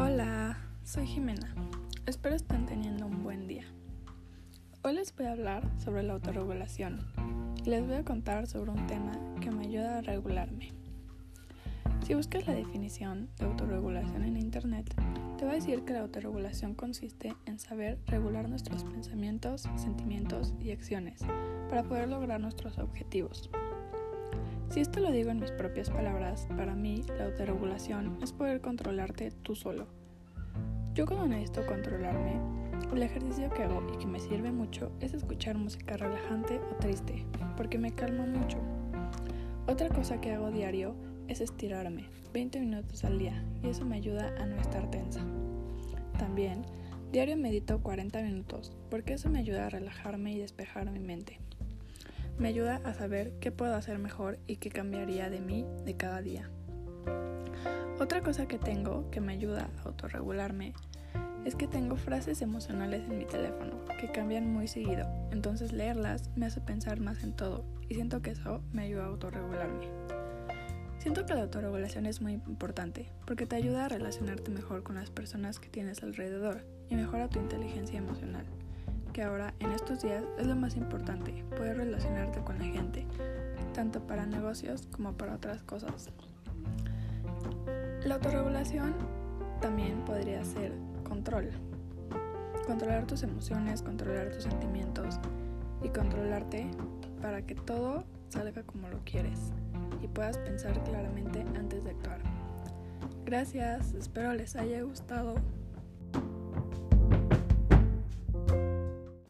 Hola, soy Jimena. Espero estén teniendo un buen día. Hoy les voy a hablar sobre la autorregulación y les voy a contar sobre un tema que me ayuda a regularme. Si buscas la definición de autorregulación en Internet, te va a decir que la autorregulación consiste en saber regular nuestros pensamientos, sentimientos y acciones para poder lograr nuestros objetivos. Si esto lo digo en mis propias palabras, para mí la autorregulación es poder controlarte tú solo. Yo cuando necesito controlarme, el ejercicio que hago y que me sirve mucho es escuchar música relajante o triste, porque me calma mucho. Otra cosa que hago diario es estirarme 20 minutos al día y eso me ayuda a no estar tensa. También, diario medito 40 minutos porque eso me ayuda a relajarme y despejar mi mente. Me ayuda a saber qué puedo hacer mejor y qué cambiaría de mí de cada día. Otra cosa que tengo que me ayuda a autorregularme es que tengo frases emocionales en mi teléfono que cambian muy seguido, entonces leerlas me hace pensar más en todo y siento que eso me ayuda a autorregularme. Siento que la autorregulación es muy importante porque te ayuda a relacionarte mejor con las personas que tienes alrededor y mejora tu inteligencia emocional ahora en estos días es lo más importante, poder relacionarte con la gente, tanto para negocios como para otras cosas. La autorregulación también podría ser control. Controlar tus emociones, controlar tus sentimientos y controlarte para que todo salga como lo quieres y puedas pensar claramente antes de actuar. Gracias, espero les haya gustado.